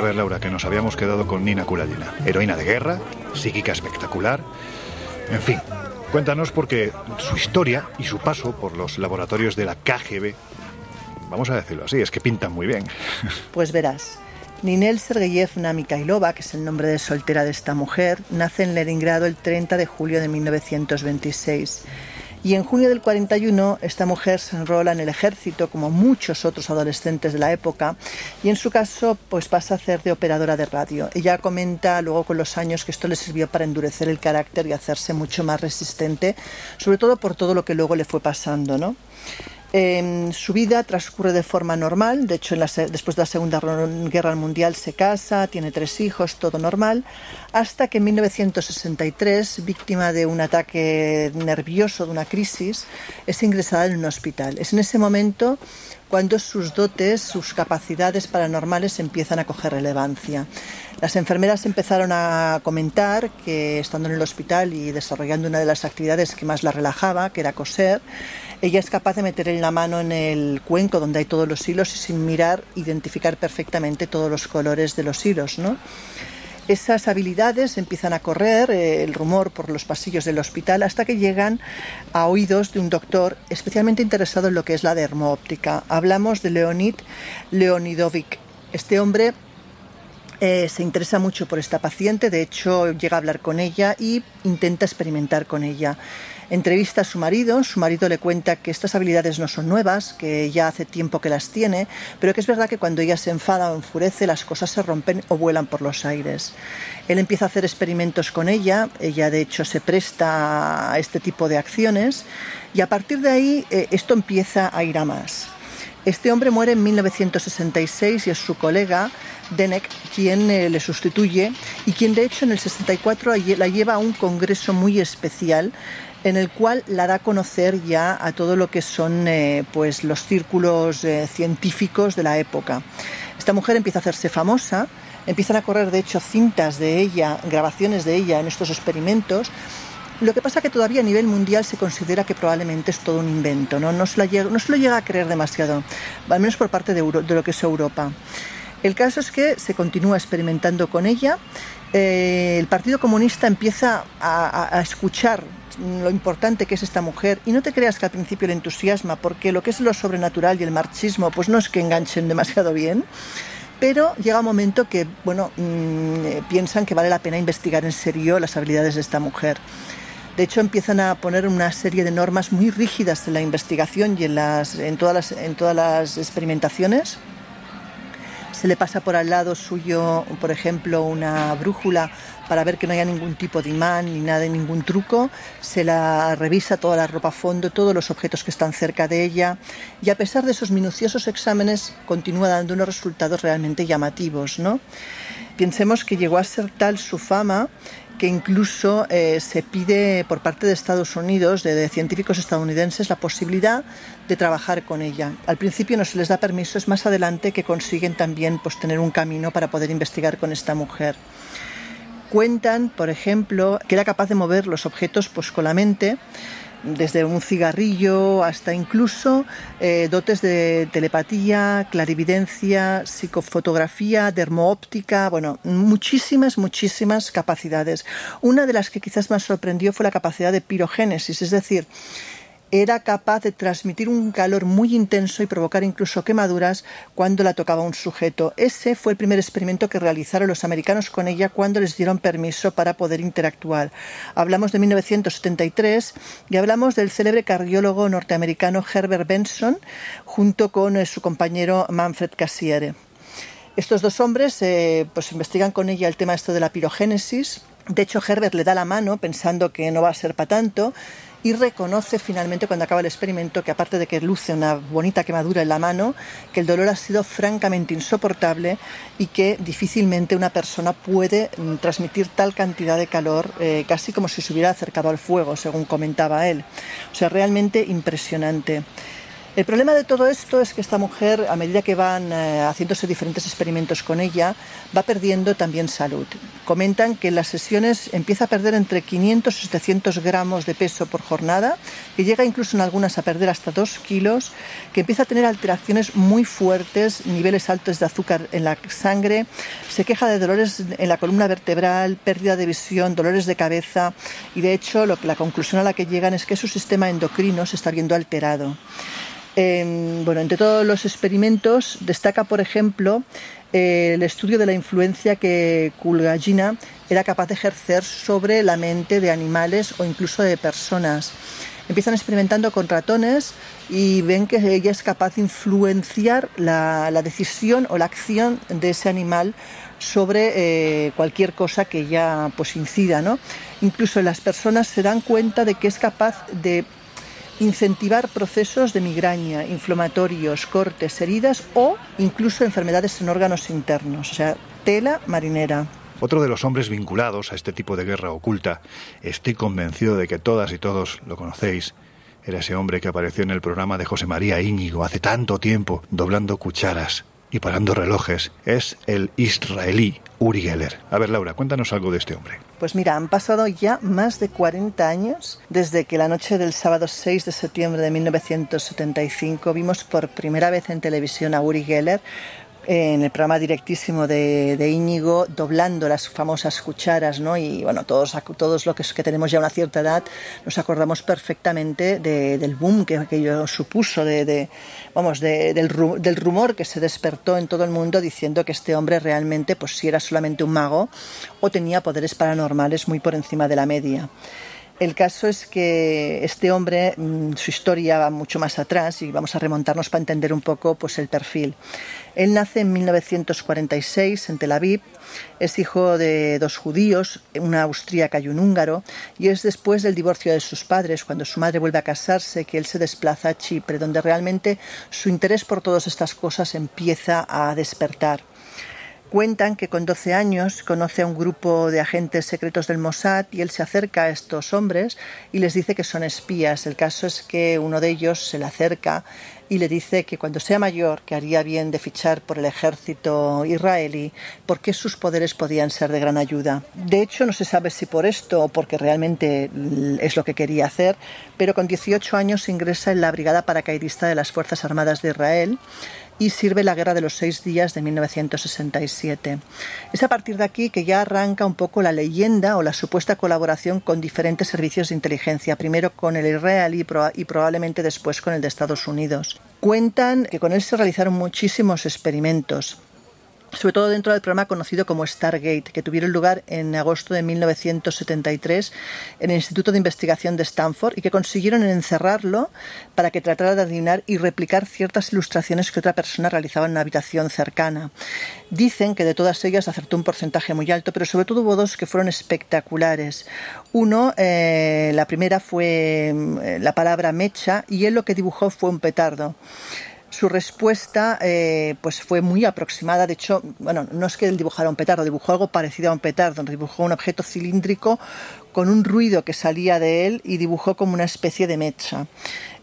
A ver, Laura, que nos habíamos quedado con Nina Kulagina. Heroína de guerra, psíquica espectacular. En fin, cuéntanos porque su historia y su paso por los laboratorios de la KGB, vamos a decirlo así, es que pintan muy bien. Pues verás, Ninel Sergeyevna Mikhailova, que es el nombre de soltera de esta mujer, nace en Leningrado el 30 de julio de 1926. Y en junio del 41 esta mujer se enrola en el ejército como muchos otros adolescentes de la época y en su caso pues pasa a ser de operadora de radio. Ella comenta luego con los años que esto le sirvió para endurecer el carácter y hacerse mucho más resistente, sobre todo por todo lo que luego le fue pasando, ¿no? Su vida transcurre de forma normal, de hecho después de la Segunda Guerra Mundial se casa, tiene tres hijos, todo normal, hasta que en 1963, víctima de un ataque nervioso, de una crisis, es ingresada en un hospital. Es en ese momento cuando sus dotes, sus capacidades paranormales empiezan a coger relevancia. Las enfermeras empezaron a comentar que estando en el hospital y desarrollando una de las actividades que más la relajaba, que era coser, ella es capaz de meter la mano en el cuenco donde hay todos los hilos y sin mirar identificar perfectamente todos los colores de los hilos, ¿no? Esas habilidades empiezan a correr eh, el rumor por los pasillos del hospital hasta que llegan a oídos de un doctor especialmente interesado en lo que es la dermoóptica. Hablamos de Leonid Leonidovic. Este hombre eh, se interesa mucho por esta paciente, de hecho llega a hablar con ella y intenta experimentar con ella. Entrevista a su marido, su marido le cuenta que estas habilidades no son nuevas, que ya hace tiempo que las tiene, pero que es verdad que cuando ella se enfada o enfurece las cosas se rompen o vuelan por los aires. Él empieza a hacer experimentos con ella, ella de hecho se presta a este tipo de acciones y a partir de ahí eh, esto empieza a ir a más. Este hombre muere en 1966 y es su colega Denek quien eh, le sustituye y quien de hecho en el 64 lle- la lleva a un congreso muy especial en el cual la da a conocer ya a todo lo que son eh, pues los círculos eh, científicos de la época. Esta mujer empieza a hacerse famosa, empiezan a correr de hecho cintas de ella, grabaciones de ella en estos experimentos lo que pasa que todavía a nivel mundial se considera que probablemente es todo un invento, no, no, se, llega, lo llega a creer demasiado, al menos por parte de, de lo que es Europa. El caso es que se continúa experimentando con ella, eh, el Partido Comunista empieza a, escuchar lo importante que es esta mujer. Y no te creas que al principio le entusiasma porque lo que es lo sobrenatural y el marxismo pues no es que enganchen demasiado bien. Pero llega un momento que bueno mm, eh, piensan que vale la pena investigar en serio las habilidades de esta mujer. De hecho, empiezan a poner una serie de normas muy rígidas en la investigación y en todas las experimentaciones. Se le pasa por al lado suyo, por ejemplo, una brújula para ver que no haya ningún tipo de imán ni nada, ningún truco. Se la revisa toda la ropa a fondo, todos los objetos que están cerca de ella. Y a pesar de esos minuciosos exámenes, continúa dando unos resultados realmente llamativos. ¿no? Pensemos que llegó a ser tal su fama que incluso eh, se pide por parte de Estados Unidos, de, de, científicos estadounidenses, la posibilidad de trabajar con ella. Al principio no se les da permiso, es más adelante que consiguen también pues, tener un camino para poder investigar con esta mujer. Cuentan, por ejemplo, que era capaz de mover los objetos pues, con la mente, desde un cigarrillo hasta incluso eh, dotes de telepatía, clarividencia, psicofotografía, dermoóptica, bueno, muchísimas, muchísimas capacidades. Una de las que quizás más sorprendió fue la capacidad de pirogénesis, es decir, era capaz de transmitir un calor muy intenso y provocar incluso quemaduras cuando la tocaba un sujeto. Ese fue el primer experimento que realizaron los americanos con ella cuando les dieron permiso para poder interactuar. Hablamos de 1973 y hablamos del célebre cardiólogo norteamericano Herbert Benson junto con su compañero Manfred Cassiere. Estos dos hombres eh, pues investigan con ella el tema esto de la pirogénesis. De hecho, Herbert le da la mano pensando que no va a ser para tanto y reconoce finalmente cuando acaba el experimento que aparte de que luce una bonita quemadura en la mano, que el dolor ha sido francamente insoportable y que difícilmente una persona puede mm, transmitir tal cantidad de calor eh, casi como si se hubiera acercado al fuego, según comentaba él. O sea, realmente impresionante. El problema de todo esto es que esta mujer, a medida que van eh, haciéndose diferentes experimentos con ella, va perdiendo también salud. Comentan que en las sesiones empieza a perder entre 500 y 700 gramos de peso por jornada, que llega incluso en algunas a perder hasta 2 kilos, que empieza a tener alteraciones muy fuertes, niveles altos de azúcar en la sangre, se queja de dolores en la columna vertebral, pérdida de visión, dolores de cabeza y de hecho lo la conclusión a la que llegan es que su sistema endocrino se está viendo alterado. Eh, bueno, entre todos los experimentos destaca, por ejemplo, el estudio de la influencia que Kulgajina era capaz de ejercer sobre la mente de animales o incluso de personas. Empiezan experimentando con ratones y ven que ella es capaz de influenciar la, decisión o la acción de ese animal sobre eh, cualquier cosa que ella pues incida, ¿no? Incluso las personas se dan cuenta de que es capaz de incentivar procesos de migraña, inflamatorios, cortes, heridas o incluso enfermedades en órganos internos, o sea, tela marinera. Otro de los hombres vinculados a este tipo de guerra oculta, estoy convencido de que todas y todos lo conocéis, era ese hombre que apareció en el programa de José María Íñigo hace tanto tiempo, doblando cucharas y parando relojes, es el israelí Uri Geller. A ver, Laura, cuéntanos algo de este hombre. Pues mira, han pasado ya más de 40 años desde que la noche del sábado 6 de septiembre de 1975 vimos por primera vez en televisión a Uri Geller en el programa directísimo de, de Íñigo, doblando las famosas cucharas, ¿no? Y bueno, todos, todos los que, que tenemos ya una cierta edad nos acordamos perfectamente de, del boom que aquello supuso, de, vamos, de, del, del rumor que se despertó en todo el mundo diciendo que este hombre realmente, pues si era solamente un mago o tenía poderes paranormales muy por encima de la media. El caso es que este hombre, mm, su historia va mucho más atrás y vamos a remontarnos para entender un poco pues, el perfil. Él nace en 1946 en Tel Aviv, es hijo de dos judíos, una austríaca y un húngaro, y es después del divorcio de sus padres, cuando su madre vuelve a casarse, que él se desplaza a Chipre, donde realmente su interés por todas estas cosas empieza a despertar. Cuentan que con 12 años conoce a un grupo de agentes secretos del Mossad y él se acerca a estos hombres y les dice que son espías. El caso es que uno de ellos se le acerca y le dice que cuando sea mayor que haría bien de fichar por el ejército israelí porque sus poderes podían ser de gran ayuda. De hecho, no se sabe si por esto o porque realmente es lo que quería hacer, pero con 18 años ingresa en la Brigada Paracaidista de las Fuerzas Armadas de Israel y sirve la Guerra de los Seis Días de 1967. Es a partir de aquí que ya arranca un poco la leyenda o la supuesta colaboración con diferentes servicios de inteligencia, primero con el israelí y probablemente después con el de Estados Unidos. Cuentan que con él se realizaron muchísimos experimentos sobre todo dentro del programa conocido como Stargate, que tuvieron lugar en agosto de 1973 en el Instituto de Investigación de Stanford y que consiguieron encerrarlo para que tratara de adivinar y replicar ciertas ilustraciones que otra persona realizaba en una habitación cercana. Dicen que de todas ellas acertó un porcentaje muy alto, pero sobre todo hubo dos que fueron espectaculares. Uno, eh, la primera fue eh, la palabra mecha y él lo que dibujó fue un petardo su respuesta eh, pues fue muy aproximada. De hecho, bueno, no es que él dibujara un petardo, dibujó algo parecido a un petardo. Dibujó un objeto cilíndrico con un ruido que salía de él y dibujó como una especie de mecha.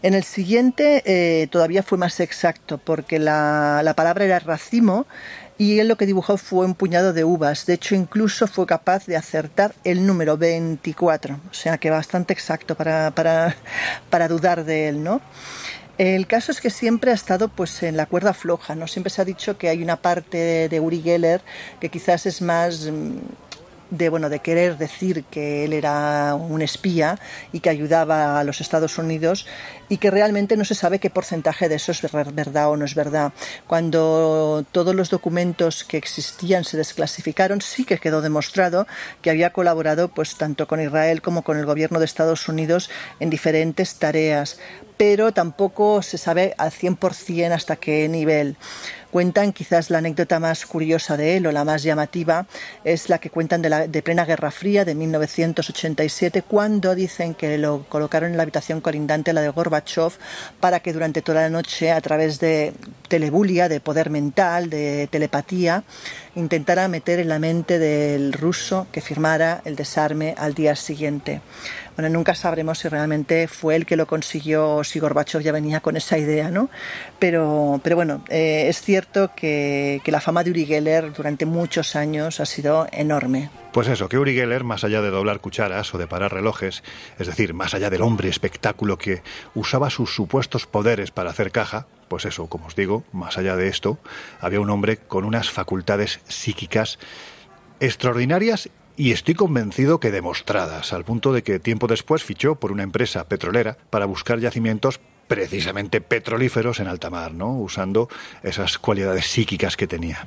En el siguiente eh, todavía fue más exacto porque la, la palabra era racimo y él lo que dibujó fue un puñado de uvas. De hecho, incluso fue capaz de acertar el número 24. O sea que bastante exacto para, para, para dudar de él, ¿no? El caso es que siempre ha estado pues en la cuerda floja, ¿no? Siempre se ha dicho que hay una parte de Uri Geller que quizás es más de bueno de querer decir que él era un espía y que ayudaba a los Estados Unidos y que realmente no se sabe qué porcentaje de eso es verdad o no es verdad. Cuando todos los documentos que existían se desclasificaron, sí que quedó demostrado que había colaborado pues tanto con Israel como con el gobierno de Estados Unidos en diferentes tareas, pero tampoco se sabe al 100% hasta qué nivel. Cuentan quizás la anécdota más curiosa de él o la más llamativa es la que cuentan de, la, de plena Guerra Fría de 1987 cuando dicen que lo colocaron en la habitación colindante la de Gorbachev para que durante toda la noche a través de telebulia, de poder mental, de telepatía, intentara meter en la mente del ruso que firmara el desarme al día siguiente. Bueno, nunca sabremos si realmente fue él que lo consiguió o si Gorbachev ya venía con esa idea, ¿no? Pero, pero bueno, eh, es cierto que, que la fama de Uri Geller durante muchos años ha sido enorme. Pues eso, que Uri Geller, más allá de doblar cucharas o de parar relojes, es decir, más allá del hombre espectáculo que usaba sus supuestos poderes para hacer caja, pues eso, como os digo, más allá de esto, había un hombre con unas facultades psíquicas extraordinarias y estoy convencido que demostradas, al punto de que tiempo después fichó por una empresa petrolera para buscar yacimientos precisamente petrolíferos en alta mar, ¿no? Usando esas cualidades psíquicas que tenía.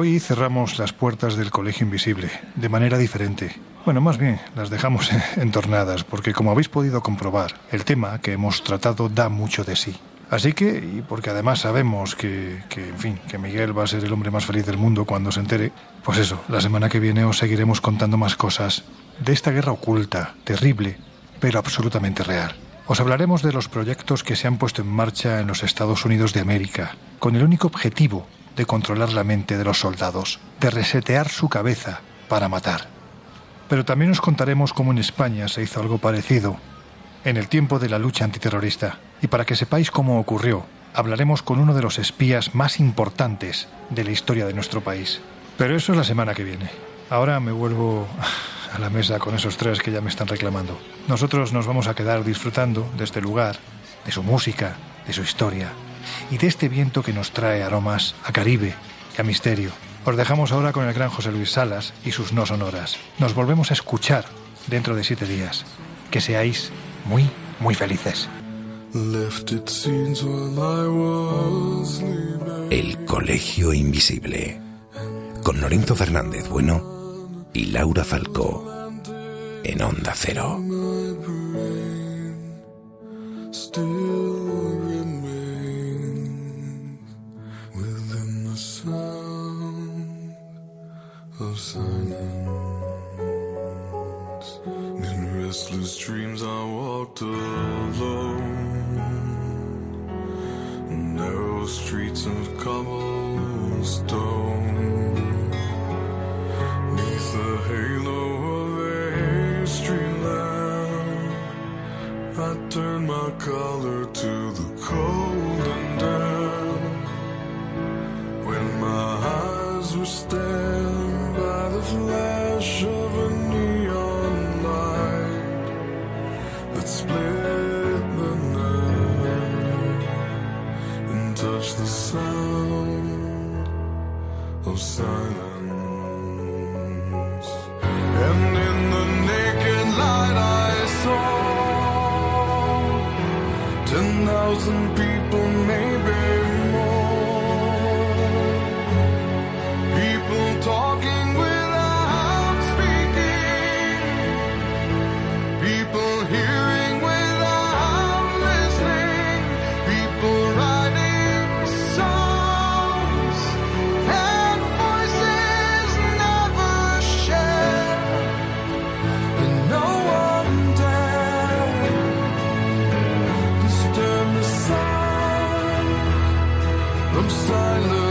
Hoy cerramos las puertas del Colegio Invisible, de manera diferente. Bueno, más bien, las dejamos entornadas, porque como habéis podido comprobar, el tema que hemos tratado da mucho de sí. Así que, y porque además sabemos que, en fin, que Miguel va a ser el hombre más feliz del mundo cuando se entere, pues eso, la semana que viene os seguiremos contando más cosas de esta guerra oculta, terrible, pero absolutamente real. Os hablaremos de los proyectos que se han puesto en marcha en los Estados Unidos de América, con el único objetivo de controlar la mente de los soldados, de resetear su cabeza para matar. Pero también os contaremos cómo en España se hizo algo parecido en el tiempo de la lucha antiterrorista. Y para que sepáis cómo ocurrió, hablaremos con uno de los espías más importantes de la historia de nuestro país. Pero eso es la semana que viene. Ahora me vuelvo a la mesa con esos tres que ya me están reclamando. Nosotros nos vamos a quedar disfrutando de este lugar, de su música, de su historia y de este viento que nos trae aromas a Caribe y a misterio. Os dejamos ahora con el gran José Luis Salas y sus no sonoras. Nos volvemos a escuchar dentro de siete días. Que seáis muy, muy felices. El Colegio Invisible. Con Lorenzo Fernández Bueno y Laura Falcó. En Onda Cero. So. of silence.